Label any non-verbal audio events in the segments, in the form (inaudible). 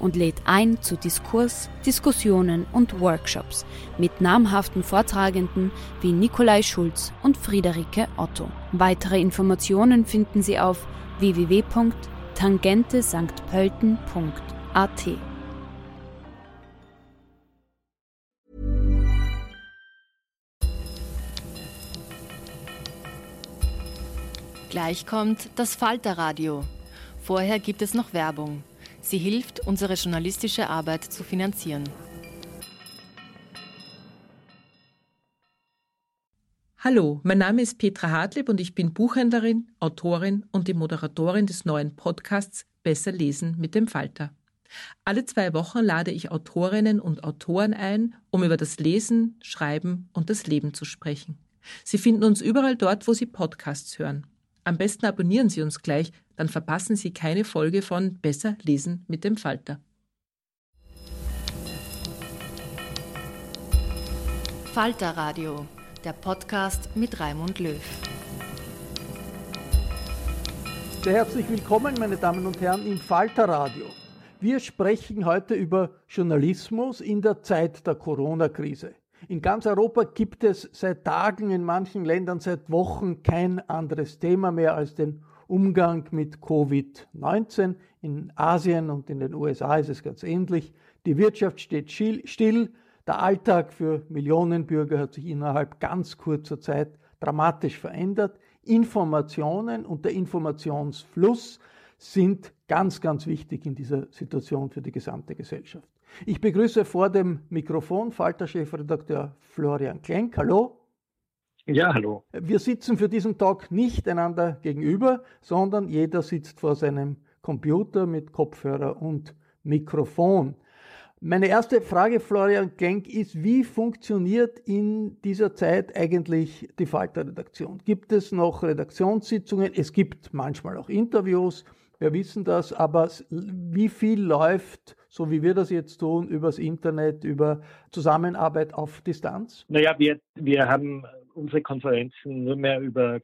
und lädt ein zu Diskurs, Diskussionen und Workshops mit namhaften Vortragenden wie Nikolai Schulz und Friederike Otto. Weitere Informationen finden Sie auf www.tangentesanktpölten.at. Gleich kommt das Falterradio. Vorher gibt es noch Werbung. Sie hilft, unsere journalistische Arbeit zu finanzieren. Hallo, mein Name ist Petra Hartlieb und ich bin Buchhändlerin, Autorin und die Moderatorin des neuen Podcasts Besser lesen mit dem Falter. Alle zwei Wochen lade ich Autorinnen und Autoren ein, um über das Lesen, Schreiben und das Leben zu sprechen. Sie finden uns überall dort, wo Sie Podcasts hören. Am besten abonnieren Sie uns gleich, dann verpassen Sie keine Folge von Besser lesen mit dem Falter. Falter Radio, der Podcast mit Raimund Löw. Sehr herzlich willkommen, meine Damen und Herren, im Falter Radio. Wir sprechen heute über Journalismus in der Zeit der Corona-Krise. In ganz Europa gibt es seit Tagen, in manchen Ländern seit Wochen kein anderes Thema mehr als den Umgang mit Covid-19. In Asien und in den USA ist es ganz ähnlich. Die Wirtschaft steht still. Der Alltag für Millionen Bürger hat sich innerhalb ganz kurzer Zeit dramatisch verändert. Informationen und der Informationsfluss sind ganz, ganz wichtig in dieser Situation für die gesamte Gesellschaft. Ich begrüße vor dem Mikrofon Falter-Chefredakteur Florian Klenk. Hallo. Ja, hallo. Wir sitzen für diesen Talk nicht einander gegenüber, sondern jeder sitzt vor seinem Computer mit Kopfhörer und Mikrofon. Meine erste Frage, Florian Klenk, ist, wie funktioniert in dieser Zeit eigentlich die Falter-Redaktion? Gibt es noch Redaktionssitzungen? Es gibt manchmal auch Interviews, wir wissen das, aber wie viel läuft so wie wir das jetzt tun, übers Internet, über Zusammenarbeit auf Distanz? Naja, wir, wir haben unsere Konferenzen nur mehr über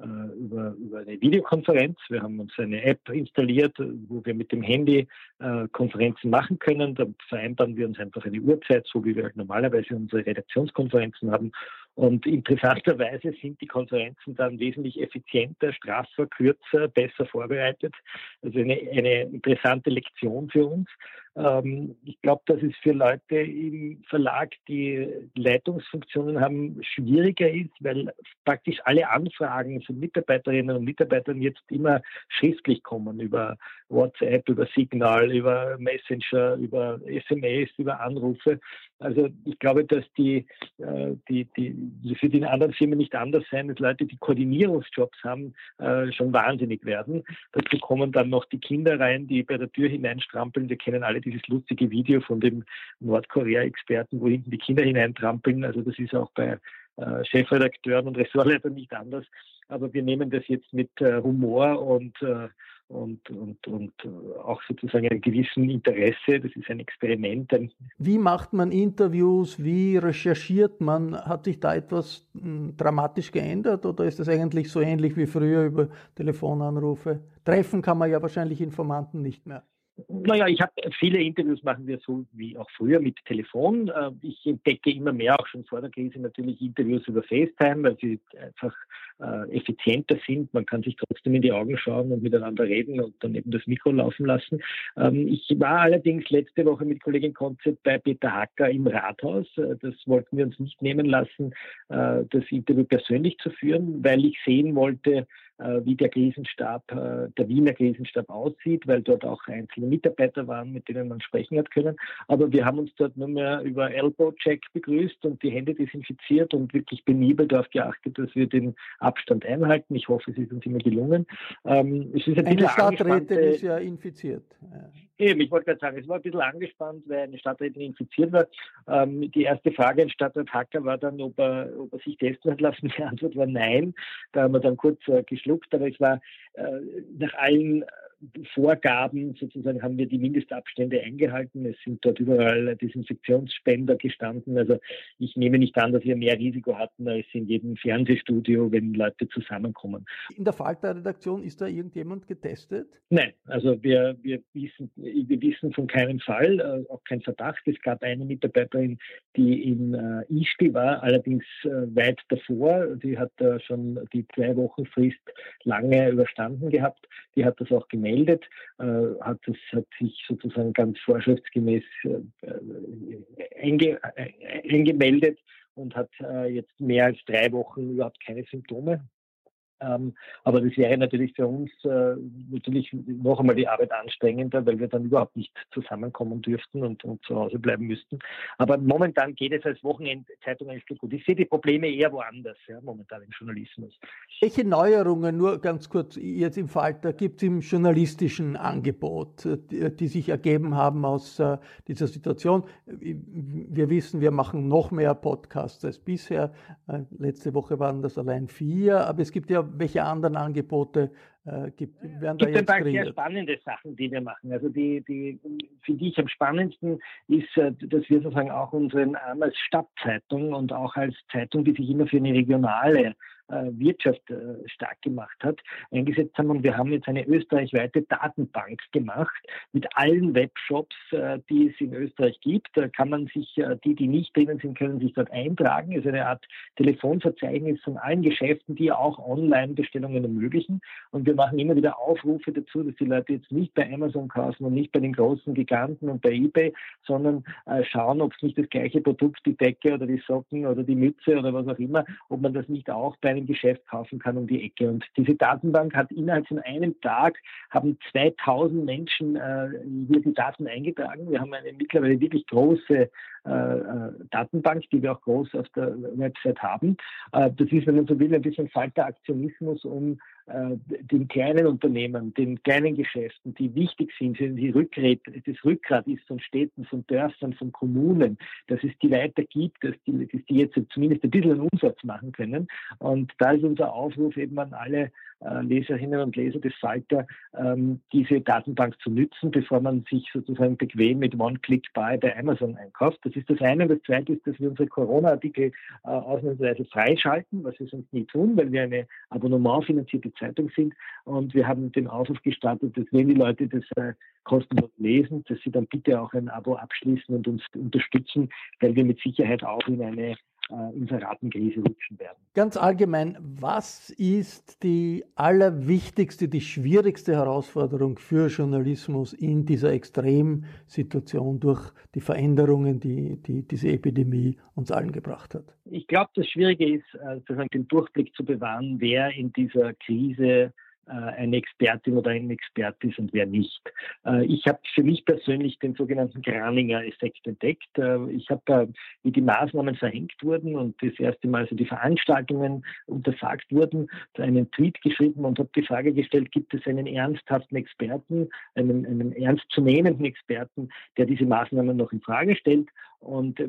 äh, über, über eine Videokonferenz. Wir haben uns eine App installiert, wo wir mit dem Handy äh, Konferenzen machen können. Da vereinbaren wir uns einfach eine Uhrzeit, so wie wir halt normalerweise unsere Redaktionskonferenzen haben. Und interessanterweise sind die Konferenzen dann wesentlich effizienter, straffer, kürzer, besser vorbereitet. Also eine, eine interessante Lektion für uns. Ähm, ich glaube, dass es für Leute im Verlag, die Leitungsfunktionen haben, schwieriger ist, weil praktisch alle Anfragen von Mitarbeiterinnen und Mitarbeitern jetzt immer schriftlich kommen über WhatsApp, über Signal, über Messenger, über SMS, über Anrufe. Also ich glaube, dass die, äh, die, die, für die anderen Firmen nicht anders sein, dass Leute, die Koordinierungsjobs haben, äh, schon wahnsinnig werden. Dazu kommen dann noch die Kinder rein, die bei der Tür hineinstrampeln. Wir kennen alle dieses lustige Video von dem Nordkorea-Experten, wo hinten die Kinder hineintrampeln. Also das ist auch bei äh, Chefredakteuren und Ressortleitern nicht anders. Aber wir nehmen das jetzt mit Humor und und, und, und auch sozusagen einem gewissen Interesse. Das ist ein Experiment. Wie macht man Interviews? Wie recherchiert man? Hat sich da etwas hm, dramatisch geändert oder ist das eigentlich so ähnlich wie früher über Telefonanrufe? Treffen kann man ja wahrscheinlich Informanten nicht mehr. Naja, ich habe viele Interviews machen wir so wie auch früher mit Telefon. Äh, ich entdecke immer mehr, auch schon vor der Krise natürlich Interviews über FaceTime, weil sie einfach äh, effizienter sind. Man kann sich trotzdem in die Augen schauen und miteinander reden und dann eben das Mikro laufen lassen. Ähm, ich war allerdings letzte Woche mit Kollegin Konzept bei Peter Hacker im Rathaus. Äh, das wollten wir uns nicht nehmen lassen, das Interview persönlich zu führen, weil ich sehen wollte, wie der Krisenstab, äh, der Wiener Krisenstab aussieht, weil dort auch einzelne Mitarbeiter waren, mit denen man sprechen hat können. Aber wir haben uns dort nur mehr über Elbow-Check begrüßt und die Hände desinfiziert und wirklich penibel darauf geachtet, dass wir den Abstand einhalten. Ich hoffe, es ist uns immer gelungen. Ähm, es ist ein eine Stadträtin ist ja infiziert. Eben, ich wollte gerade sagen, es war ein bisschen angespannt, weil eine Stadträtin infiziert war. Ähm, die erste Frage an Stadtrat Hacker war dann, ob er, ob er sich testen hat lassen. (laughs) Die Antwort war nein. Da haben wir dann kurz äh, geschluckt, aber es war äh, nach allen Vorgaben sozusagen haben wir die Mindestabstände eingehalten. Es sind dort überall Desinfektionsspender gestanden. Also ich nehme nicht an, dass wir mehr Risiko hatten als in jedem Fernsehstudio, wenn Leute zusammenkommen. In der Falter-Redaktion ist da irgendjemand getestet? Nein, also wir, wir, wissen, wir wissen von keinem Fall, äh, auch kein Verdacht. Es gab eine Mitarbeiterin, die in äh, Ischgl war, allerdings äh, weit davor. Die hat äh, schon die zwei Wochen Frist lange überstanden gehabt. Die hat das auch gemeldet gemeldet, äh, hat, das, hat sich sozusagen ganz vorschriftsgemäß äh, einge, äh, eingemeldet und hat jetzt mehr als drei Wochen überhaupt keine Symptome. Ähm, aber das wäre natürlich für uns äh, natürlich noch einmal die Arbeit anstrengender, weil wir dann überhaupt nicht zusammenkommen dürften und, und zu Hause bleiben müssten. Aber momentan geht es als Wochenendzeitung eigentlich gut. Ich sehe die Probleme eher woanders, ja, momentan im Journalismus. Welche Neuerungen, nur ganz kurz jetzt im Falter, gibt es im journalistischen Angebot, die, die, sich ergeben haben aus äh, dieser Situation? Wir wissen, wir machen noch mehr Podcasts als bisher. Äh, letzte Woche waren das allein vier, aber es gibt ja welche anderen Angebote äh, gibt, werden da jetzt kreiert? sehr spannende Sachen, die wir machen. Also die, die finde ich am spannendsten ist, äh, dass wir sozusagen auch unseren Arm als Stadtzeitung und auch als Zeitung, die sich immer für eine regionale äh, Wirtschaft äh, stark gemacht hat, eingesetzt haben. Und wir haben jetzt eine österreichweite Datenbank gemacht mit allen Webshops, äh, die es in Österreich gibt. Da kann man sich, die, die nicht drinnen sind, können sich dort eintragen. Es ist eine Art Telefonverzeichnis von allen Geschäften, die auch Online-Bestellungen ermöglichen. Und wir machen immer wieder Aufrufe dazu, dass die Leute jetzt nicht bei Amazon kaufen und nicht bei den großen Giganten und bei eBay, sondern schauen, ob es nicht das gleiche Produkt, die Decke oder die Socken oder die Mütze oder was auch immer, ob man das nicht auch bei einem Geschäft kaufen kann um die Ecke. Und diese Datenbank hat innerhalb von einem Tag haben 2000 Menschen äh, hier die Daten eingetragen. Wir haben eine mittlerweile wirklich große äh, äh, Datenbank, die wir auch groß auf der Website haben. Äh, das ist, wenn man so will, ein bisschen falter Aktionismus, um den kleinen Unternehmen, den kleinen Geschäften, die wichtig sind, die Rückgrat, das Rückgrat ist von Städten, von Dörfern, von Kommunen, dass es die weiter gibt, dass die, dass die jetzt zumindest ein bisschen einen Umsatz machen können. Und da ist unser Aufruf eben an alle äh, Leserinnen und Leser des Falter, ähm, diese Datenbank zu nützen, bevor man sich sozusagen bequem mit One-Click-Buy bei Amazon einkauft. Das ist das eine. Und das zweite ist, dass wir unsere Corona-Artikel äh, ausnahmsweise freischalten, was wir sonst nie tun, weil wir eine abonnementfinanzierte Zeitung sind. Und wir haben den Aufruf gestartet, dass wenn die Leute das äh, kostenlos lesen, dass sie dann bitte auch ein Abo abschließen und uns unterstützen, weil wir mit Sicherheit auch in eine äh, Inseratengrise rutschen werden. Ganz allgemein, was ist die allerwichtigste, die schwierigste Herausforderung für Journalismus in dieser Extremsituation durch die Veränderungen, die, die diese Epidemie uns allen gebracht hat? Ich glaube, das Schwierige ist, äh, sozusagen den Durchblick zu bewahren, wer in dieser Krise eine Expertin oder ein Experte ist und wer nicht. Äh, ich habe für mich persönlich den sogenannten Graninger Effekt entdeckt. Äh, ich habe, wie die Maßnahmen verhängt wurden und das erste Mal so die Veranstaltungen untersagt wurden, einen Tweet geschrieben und habe die Frage gestellt, gibt es einen ernsthaften Experten, einen, einen ernstzunehmenden Experten, der diese Maßnahmen noch in Frage stellt? Und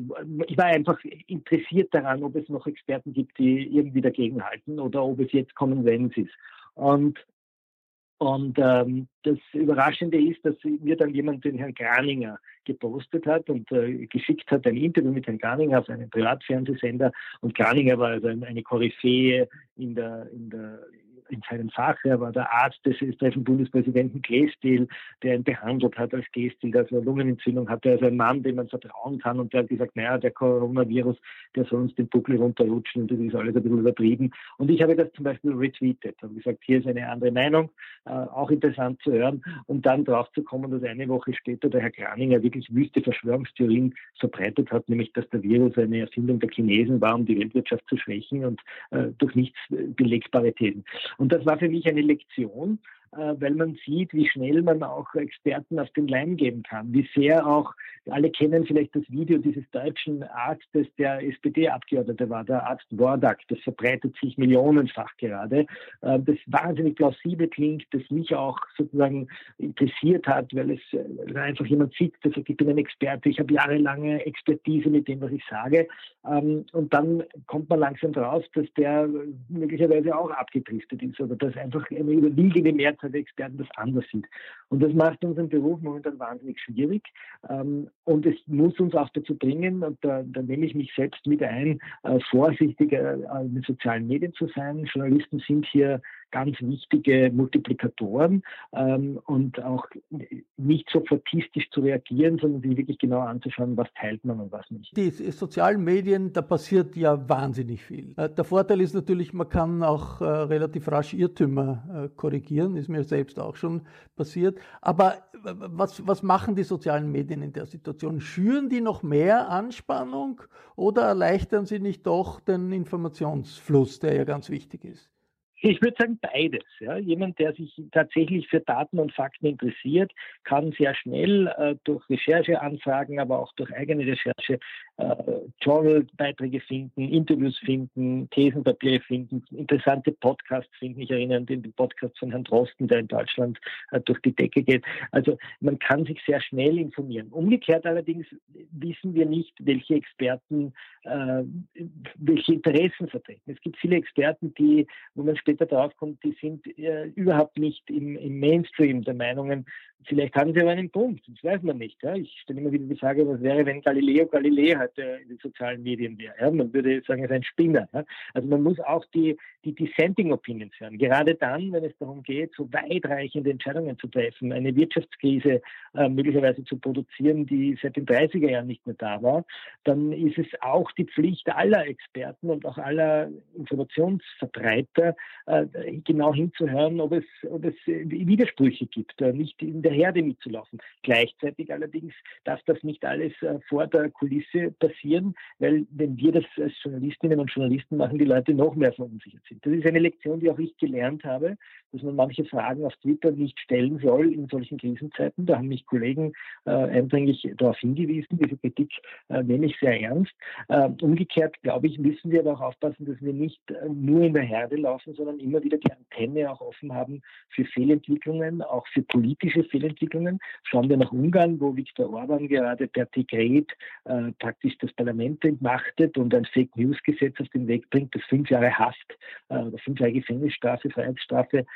ich war einfach interessiert daran, ob es noch Experten gibt, die irgendwie dagegenhalten oder ob es jetzt Common Sense ist. Und Und ähm, das Überraschende ist, dass mir dann jemand den Herrn Graninger gepostet hat und äh, geschickt hat ein Interview mit Herrn Graninger auf einem Privatfernsehsender. Und Graninger war also eine Koryphäe in der, in der in seinem Fach. Er war der Arzt des österreichischen Bundespräsidenten Gestil, der ihn behandelt hat als Gestil, der so eine Lungenentzündung hatte. Also ein Mann, dem man vertrauen kann. Und der hat gesagt, naja, der Coronavirus, der soll uns den Buckel runterrutschen und das ist alles ein bisschen übertrieben. Und ich habe das zum Beispiel retweetet und gesagt, hier ist eine andere Meinung, äh, auch interessant zu hören. Und dann drauf zu kommen, dass eine Woche später der Herr Kraninger wirklich wüste Verschwörungstheorien verbreitet hat, nämlich dass der Virus eine Erfindung der Chinesen war, um die Weltwirtschaft zu schwächen und äh, durch nichts belegbare Thesen. Und das war für mich eine Lektion, weil man sieht, wie schnell man auch Experten auf den Leim geben kann, wie sehr auch, alle kennen vielleicht das Video dieses deutschen Arztes, der SPD-Abgeordnete war, der Arzt Wordak, das verbreitet sich millionenfach gerade, äh, das wahnsinnig plausibel klingt, das mich auch sozusagen interessiert hat, weil es einfach jemand sieht, dass ich bin ein Experte, ich habe jahrelange Expertise mit dem, was ich sage, ähm, und dann kommt man langsam drauf, dass der möglicherweise auch abgedriftet ist oder dass einfach eine überwiegende Mehrzahl Der Experten das anders sieht. Und das macht unseren Beruf momentan wahnsinnig schwierig. Ähm, und es muss uns auch dazu bringen, und da, da nehme ich mich selbst mit ein, äh, vorsichtiger äh, mit sozialen Medien zu sein. Journalisten sind hier ganz wichtige Multiplikatoren ähm, und auch nicht so statistisch zu reagieren, sondern sich wirklich genau anzuschauen, was teilt man und was nicht. Die sozialen Medien, da passiert ja wahnsinnig viel. Äh, der Vorteil ist natürlich, man kann auch äh, relativ rasch Irrtümer äh, korrigieren, ist mir selbst auch schon passiert. Aber was, was machen die sozialen Medien in der Situation? Schüren die noch mehr Anspannung oder erleichtern sie nicht doch den Informationsfluss, der ja ganz wichtig ist? Ich würde sagen beides. Ja. Jemand, der sich tatsächlich für Daten und Fakten interessiert, kann sehr schnell äh, durch Rechercheanfragen, aber auch durch eigene Recherche Journalbeiträge finden, Interviews finden, Thesenpapiere finden, interessante Podcasts finden. Ich erinnere an den Podcast von Herrn Drosten, der in Deutschland äh, durch die Decke geht. Also man kann sich sehr schnell informieren. Umgekehrt allerdings wissen wir nicht, welche Experten äh, welche Interessen vertreten. Es gibt viele Experten, die, wo man später draufkommt, die sind äh, überhaupt nicht im, im, Mainstream der Meinungen. Vielleicht haben sie aber einen Punkt, das weiß man nicht. Ja. Ich stelle immer wieder die Frage, was wäre, wenn Galileo Galilei heute in den sozialen Medien wäre. Ja. Man würde sagen, er ist ein Spinner. Ja. Also man muss auch die, die Dissenting Opinions hören. Gerade dann, wenn es darum geht, so weitreichende Entscheidungen zu treffen, eine Wirtschaftskrise äh, möglicherweise zu produzieren, die seit den 30er Jahren nicht mehr da war, dann ist es auch die Pflicht aller Experten und auch aller Informationsverbreiter, äh, genau hinzuhören, ob es, ob es Widersprüche gibt, äh, nicht in der Herde mitzulaufen. Gleichzeitig allerdings darf das nicht alles äh, vor der Kulisse passieren, weil wenn wir das als Journalistinnen und Journalisten machen, die Leute noch mehr verunsichert sind. Das ist eine Lektion, die auch ich gelernt habe, dass man manche Fragen auf Twitter nicht stellen soll in solchen Krisenzeiten. Da haben mich Kollegen äh, eindringlich darauf hingewiesen. Diese Kritik äh, nehme ich sehr ernst. Äh, umgekehrt, glaube ich, müssen wir aber auch aufpassen, dass wir nicht äh, nur in der Herde laufen, sondern immer wieder die Antenne auch offen haben für Fehlentwicklungen, auch für politische Fehlentwicklungen. Schauen wir nach Ungarn, wo Viktor Orban gerade per Dekret äh, praktisch das Parlament entmachtet und ein Fake News Gesetz auf den Weg bringt, das fünf Jahre Haft äh, oder fünf Jahre Gefängnisstrafe, Freiheitsstrafe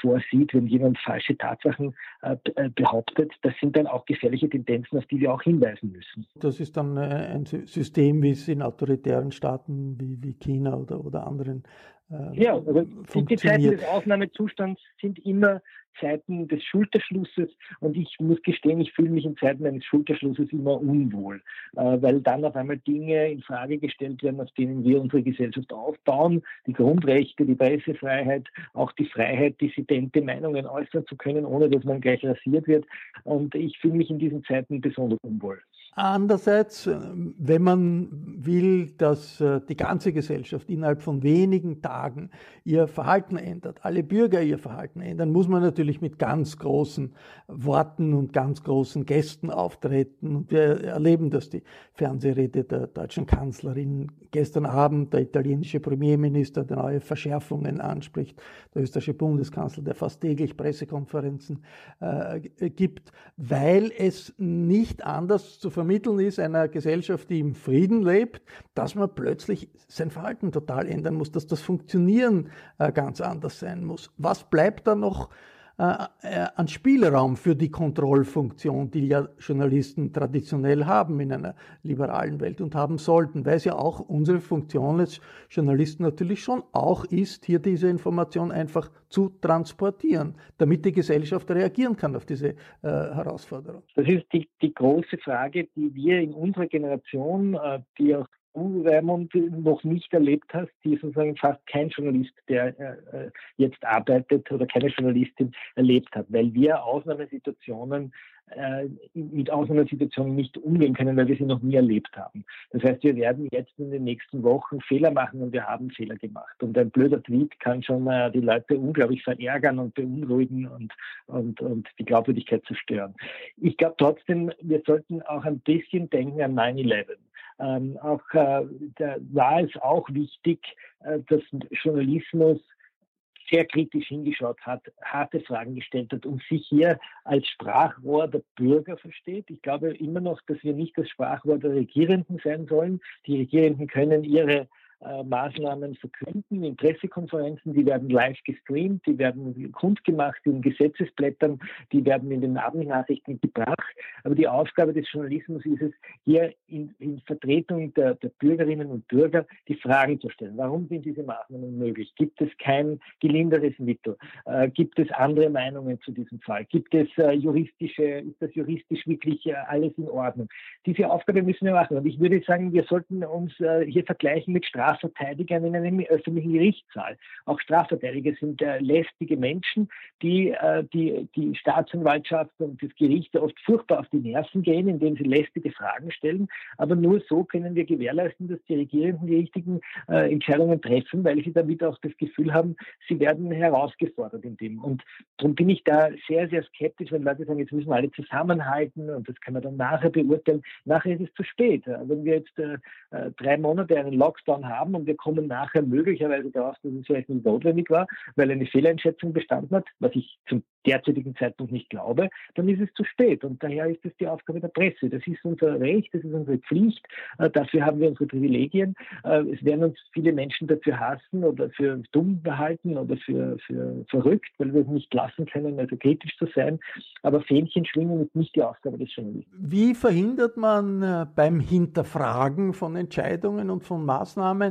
vorsieht, wenn jemand falsche Tatsachen äh, äh, behauptet. Das sind dann auch gefährliche Tendenzen, auf die wir auch hinweisen müssen. Das ist dann ein System, wie es in autoritären Staaten wie, China oder anderen äh, ja, also die Zeiten des Ausnahmezustands sind immer Zeiten des Schulterschlusses und ich muss gestehen, ich fühle mich in Zeiten eines Schulterschlusses immer unwohl, äh, weil dann auf einmal Dinge in Frage gestellt werden, auf denen wir unsere Gesellschaft aufbauen, die Grundrechte, die Pressefreiheit, auch die Freiheit, dissidente Meinungen äußern zu können, ohne dass man gleich rasiert wird. Und ich fühle mich in diesen Zeiten besonders unwohl. Andererseits, äh, wenn man will, dass äh, die ganze Gesellschaft innerhalb von wenigen Tagen ihr Verhalten ändert, alle Bürger ihr Verhalten ändern, muss man natürlich mit ganz großen Worten und ganz großen Gästen auftreten. Und wir erleben das, die Fernsehrede der deutschen Kanzlerin gestern Abend, der italienische Premierminister, der neue Verschärfungen anspricht, der österreichische Bundeskanzler, der fast täglich Pressekonferenzen äh, gibt, weil es nicht anders zu vermitteln vermitteln ist einer Gesellschaft, die im Frieden lebt, dass man plötzlich sein Verhalten total ändern muss, dass das Funktionieren äh, ganz anders sein muss. Was bleibt da noch an Spielraum für die Kontrollfunktion, die ja Journalisten traditionell haben in einer liberalen Welt und haben sollten, weil es ja auch unsere Funktion als Journalisten natürlich schon auch ist, hier diese Information einfach zu transportieren, damit die Gesellschaft reagieren kann auf diese äh, Herausforderung. Das ist die, die große Frage, die wir in unserer Generation, äh, die auch du, Raimund, noch nicht erlebt hast, die sozusagen fast kein Journalist, der äh, jetzt arbeitet oder keine Journalistin erlebt hat, weil wir Ausnahmesituationen äh, mit Ausnahmesituationen nicht umgehen können, weil wir sie noch nie erlebt haben. Das heißt, wir werden jetzt in den nächsten Wochen Fehler machen und wir haben Fehler gemacht. Und ein blöder Tweet kann schon äh, die Leute unglaublich verärgern und beunruhigen und, und, und die Glaubwürdigkeit zerstören. Ich glaube trotzdem, wir sollten auch ein bisschen denken an 9-11. Ähm, auch äh, da war es auch wichtig, äh, dass Journalismus sehr kritisch hingeschaut hat, harte Fragen gestellt hat und sich hier als Sprachrohr der Bürger versteht. Ich glaube immer noch, dass wir nicht das Sprachrohr der Regierenden sein sollen. Die Regierenden können ihre äh, Maßnahmen verkünden in Pressekonferenzen, die werden live gestreamt, die werden kundgemacht in Gesetzesblättern, die werden in den Abendnachrichten gebracht. Aber die Aufgabe des Journalismus ist es, hier in, in Vertretung der, der, Bürgerinnen und Bürger die Fragen zu stellen. Warum sind diese Maßnahmen möglich? Gibt es kein gelinderes Mittel? Äh, gibt es andere Meinungen zu diesem Fall? Gibt es äh, juristische, ist das juristisch wirklich äh, alles in Ordnung? Diese Aufgabe müssen wir machen. Und ich würde sagen, wir sollten uns äh, hier vergleichen mit Strafen Strafverteidigern in einem öffentlichen Gerichtssaal. Auch Strafverteidiger sind äh, lästige Menschen, die, äh, die die Staatsanwaltschaft und das Gericht oft furchtbar auf die Nerven gehen, indem sie lästige Fragen stellen. Aber nur so können wir gewährleisten, dass die Regierenden die richtigen äh, Entscheidungen treffen, weil sie damit auch das Gefühl haben, sie werden herausgefordert in dem. Und darum bin ich da sehr, sehr skeptisch, wenn Leute sagen, jetzt müssen wir alle zusammenhalten und das kann man dann nachher beurteilen. Nachher ist es zu spät. Wenn wir jetzt äh, äh drei Monate einen Lockdown haben, haben und wir kommen nachher möglicherweise darauf, dass es vielleicht nicht notwendig war, weil eine Fehleinschätzung bestanden hat, was ich zum derzeitigen Zeitpunkt nicht glaube, dann ist es zu spät. Und daher ist es die Aufgabe der Presse. Das ist unser Recht, das ist unsere Pflicht. Äh, dafür haben wir unsere Privilegien. Äh, es werden uns viele Menschen dafür hassen oder für dumm behalten oder für, für verrückt, weil wir es nicht lassen können, also kritisch zu sein. Aber Fähnchen schwingen ist nicht die Aufgabe des Journalisten. Wie verhindert man äh, beim Hinterfragen von Entscheidungen und von Maßnahmen,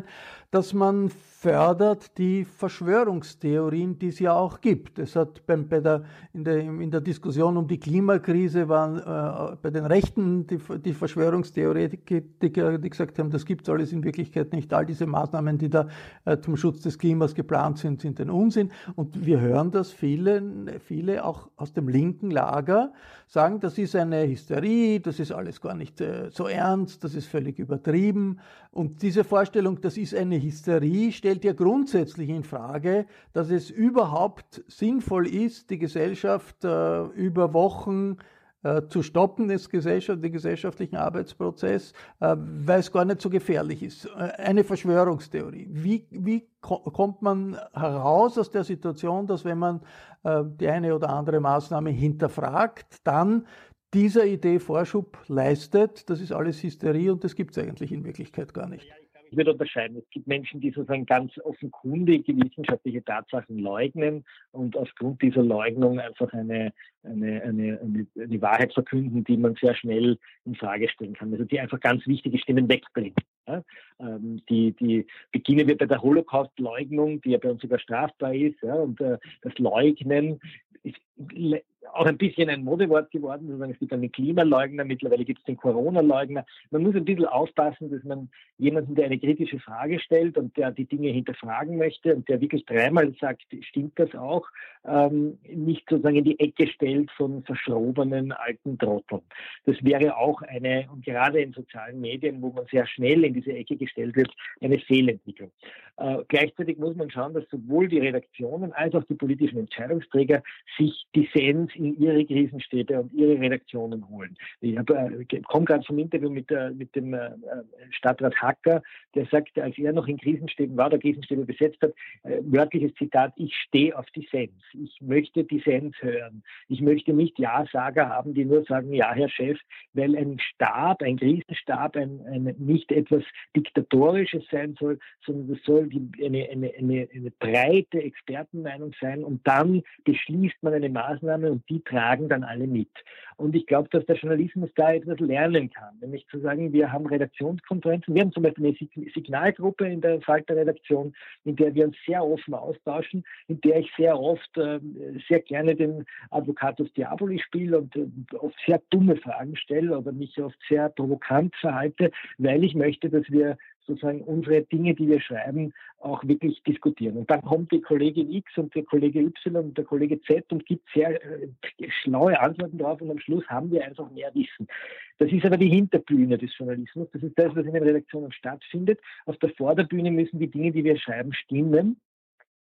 dass man fördert die Verschwörungstheorien, die es ja auch gibt. Es hat beim, bei der, in, der, in der Diskussion um die Klimakrise waren äh, bei den Rechten die, die Verschwörungstheoretiker, die gesagt haben, das gibt es alles in Wirklichkeit nicht. All diese Maßnahmen, die da äh, zum Schutz des Klimas geplant sind, sind ein Unsinn. Und wir hören das viele, viele auch aus dem linken Lager sagen, das ist eine Hysterie, das ist alles gar nicht äh, so ernst, das ist völlig übertrieben. Und diese Vorstellung, das ist eine Hysterie, stellt ja grundsätzlich in Frage, dass es überhaupt sinnvoll ist, die Gesellschaft äh, über Wochen äh, zu stoppen, das Gesellschaft, den gesellschaftlichen Arbeitsprozess, äh, weil es gar nicht so gefährlich ist. Äh, eine Verschwörungstheorie. Wie, wie ko kommt man heraus aus der Situation, dass wenn man äh, die eine oder andere Maßnahme hinterfragt, dann dieser Idee Vorschub leistet, das ist alles Hysterie und das gibt es eigentlich in Wirklichkeit gar nicht. Ich würde unterscheiden. Es gibt Menschen, die sozusagen ganz offenkundig wissenschaftliche Tatsachen leugnen und aufgrund dieser Leugnung einfach eine, eine, eine, eine, eine Wahrheit verkünden, die man sehr schnell in Frage stellen kann. Also die einfach ganz wichtige Stimmen wegbringen. Ja? Ähm, die, die beginnen wir bei der Holocaust-Leugnung, die ja bei uns sogar strafbar ist. Ja? Und äh, das Leugnen ist auch ein bisschen ein Modewort geworden. Sozusagen. Es gibt einen Klimaleugner, mittlerweile gibt es den Corona-Leugner. Man muss ein bisschen aufpassen, dass man jemanden, der eine kritische Frage stellt und der die Dinge hinterfragen möchte und der wirklich dreimal sagt, stimmt das auch, ähm, nicht sozusagen in die Ecke stellt von verschrobenen alten Trotteln. Das wäre auch eine, und gerade in sozialen Medien, wo man sehr schnell in diese Ecke gestellt wird, eine Fehlentwicklung. Äh, gleichzeitig muss man schauen, dass sowohl die Redaktionen als auch die politischen Entscheidungsträger sich Dissens in ihre Krisenstäbe und ihre Redaktionen holen. Ich äh, komme gerade vom Interview mit, äh, mit dem äh, Stadtrat Hacker, der sagt, als er noch in Krisenstäben war, der Krisenstäbe besetzt hat, äh, wörtliches Zitat, ich stehe auf Dissens. Ich möchte Dissens hören. Ich möchte nicht Ja-Sager haben, die nur sagen, ja, Herr Chef, weil ein Stab, ein Krisenstab, ein, ein nicht etwas Diktatorisches sein soll, sondern es soll die, eine, eine, eine, eine breite Expertenmeinung sein und dann beschließt man eine Maßnahme und die tragen dann alle mit. Und ich glaube, dass der Journalismus da etwas lernen kann, nämlich zu sagen, wir haben Redaktionskonferenzen, wir haben zum Beispiel eine Signalgruppe in der Falter-Redaktion, in der wir uns sehr offen austauschen, in der ich sehr oft äh, sehr gerne den Advocatus Diaboli spiele und äh, oft sehr dumme Fragen stelle oder mich oft sehr provokant verhalte, weil ich möchte, dass wir sozusagen unsere Dinge, die wir schreiben, auch wirklich diskutieren. Und dann kommt die Kollegin X und der Kollege Y und der Kollege Z und gibt sehr äh, schlaue Antworten drauf und am Schluss haben wir einfach mehr Wissen. Das ist aber die Hinterbühne des Journalismus. Das ist das, was in den Redaktionen stattfindet. Auf der Vorderbühne müssen die Dinge, die wir schreiben, stimmen.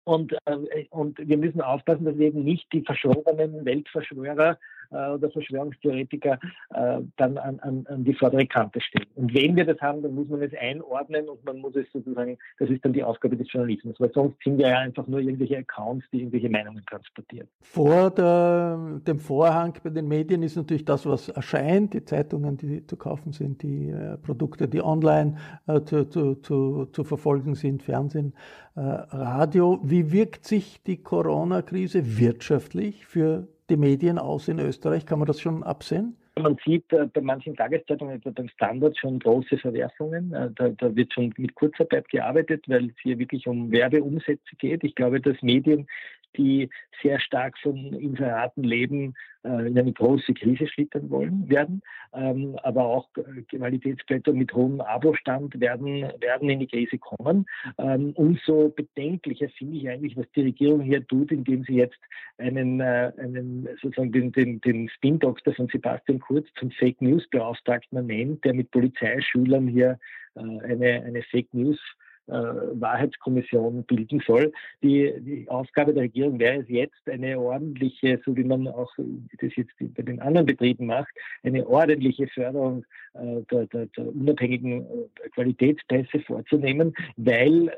Und, äh, und wir müssen aufpassen, dass wir eben nicht die verschworenen Weltverschwörer oder Verschwörungstheoretiker äh, dann an, an, an die vordere Kante stellen. Und wenn wir das haben, dann muss man es einordnen und man muss es sozusagen, das ist dann die Aufgabe des Journalismus, weil sonst sind wir ja einfach nur irgendwelche Accounts, die irgendwelche Meinungen transportieren. Vor der, dem Vorhang bei den Medien ist natürlich das, was erscheint, die Zeitungen, die zu kaufen sind, die äh, Produkte, die online äh, zu, zu, zu, zu verfolgen sind, Fernsehen, äh, Radio. Wie wirkt sich die Corona-Krise wirtschaftlich für die Medien aus in Österreich? Kann man das schon absehen? Man sieht äh, bei manchen Tageszeitungen, etwa beim Standard, schon große Verwerfungen. Äh, da, da, wird schon mit Kurzarbeit gearbeitet, weil es hier wirklich um Werbeumsätze geht. Ich glaube, dass Medien die sehr stark von Inseraten leben, äh, in eine große Krise schlittern wollen werden. Ähm, aber auch Qualitätsblätter mit hohem Abostand werden, werden in die Krise kommen. Ähm, umso bedenklicher finde ich eigentlich, was die Regierung hier tut, indem sie jetzt einen, äh, einen sozusagen den, den, den Spin-Doktor von Sebastian Kurz zum Fake News Beauftragten nennt, der mit Polizeischülern hier äh, eine, eine Fake News äh, Wahrheitskommission bilden soll. Die, die Aufgabe der Regierung wäre es jetzt, eine ordentliche, so wie man auch das jetzt bei den anderen Betrieben macht, eine ordentliche Förderung äh, der, der, der unabhängigen äh, Qualitätspässe vorzunehmen, weil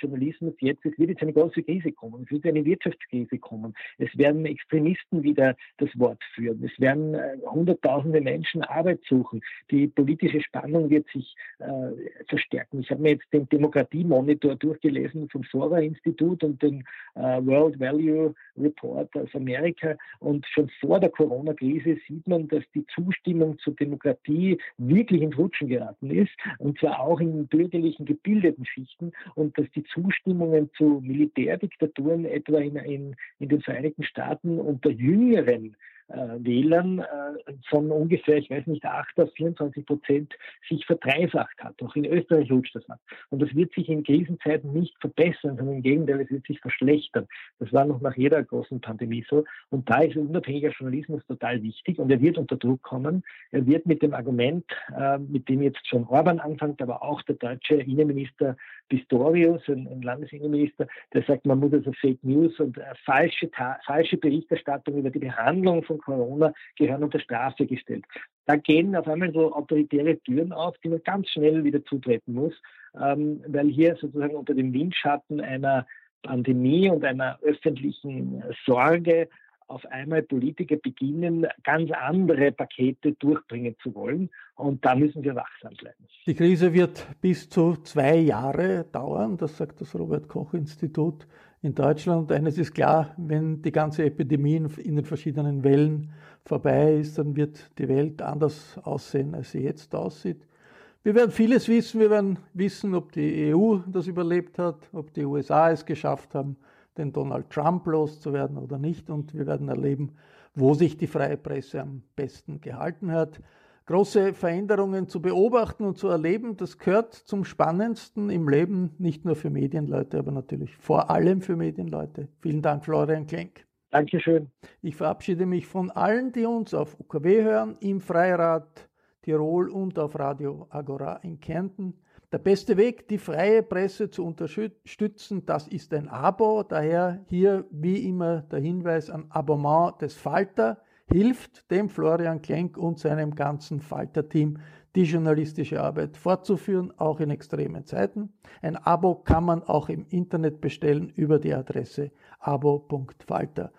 Journalismus jetzt, es wird jetzt eine große Krise kommen, es wird eine Wirtschaftskrise kommen, es werden Extremisten wieder das Wort führen, es werden äh, hunderttausende Menschen Arbeit suchen, die politische Spannung wird sich äh, verstärken. Ich habe mir jetzt den Demokratie-Monitor durchgelesen vom Sora-Institut und den äh, World Value Report aus Amerika. Und schon vor der Corona-Krise sieht man, dass die Zustimmung zur Demokratie wirklich ins Rutschen geraten ist, und zwar auch in bürgerlichen, gebildeten Schichten, und dass die Zustimmungen zu Militärdiktaturen etwa in, in, in den Vereinigten Staaten unter jüngeren Wählern äh, von ungefähr, ich weiß nicht, 8 auf 24 Prozent sich verdreifacht hat. Auch in Österreich rutscht das ab. Und das wird sich in Krisenzeiten nicht verbessern, sondern im Gegenteil, es wird sich verschlechtern. Das war noch nach jeder großen Pandemie so. Und da ist unabhängiger Journalismus total wichtig und er wird unter Druck kommen. Er wird mit dem Argument, äh, mit dem jetzt schon Orban anfängt, aber auch der deutsche Innenminister Pistorius, ein, ein Landesinnenminister, der sagt, man muss also Fake News und äh, falsche, falsche Berichterstattung über die Behandlung von Corona gehören unter Strafe gestellt. Da gehen auf einmal so autoritäre Türen auf, die man ganz schnell wieder zutreten muss, ähm, weil hier sozusagen unter dem Windschatten einer Pandemie und einer öffentlichen Sorge auf einmal Politiker beginnen, ganz andere Pakete durchbringen zu wollen. Und da müssen wir wachsam bleiben. Die Krise wird bis zu zwei Jahre dauern, das sagt das Robert Koch Institut in Deutschland. Eines ist klar, wenn die ganze Epidemie in den verschiedenen Wellen vorbei ist, dann wird die Welt anders aussehen, als sie jetzt aussieht. Wir werden vieles wissen. Wir werden wissen, ob die EU das überlebt hat, ob die USA es geschafft haben, den Donald Trump loszuwerden oder nicht. Und wir werden erleben, wo sich die freie Presse am besten gehalten hat. Große Veränderungen zu beobachten und zu erleben, das gehört zum Spannendsten im Leben, nicht nur für Medienleute, aber natürlich vor allem für Medienleute. Vielen Dank, Florian Klenk. Dankeschön. Ich verabschiede mich von allen, die uns auf UKW hören, im Freirad Tirol und auf Radio Agora in Kärnten. Der beste Weg, die freie Presse zu unterstützen, das ist ein Abo. Daher hier wie immer der Hinweis an Abonnement des Falter hilft dem Florian Klenk und seinem ganzen Falter-Team, die journalistische Arbeit fortzuführen, auch in extremen Zeiten. Ein Abo kann man auch im Internet bestellen über die Adresse abo.falter.at.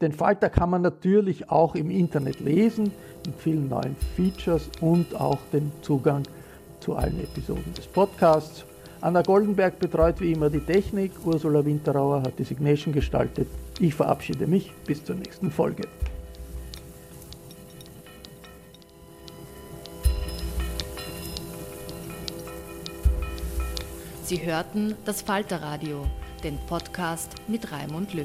Den Falter kann man natürlich auch im Internet lesen, mit vielen neuen Features und auch den Zugang zu allen Episoden des Podcasts. Anna Goldenberg betreut wie immer die Technik, Ursula Winterauer hat die Signation gestaltet. Ich verabschiede mich bis zur nächsten Folge. Sie hörten das Falterradio, den Podcast mit Raimund Löw.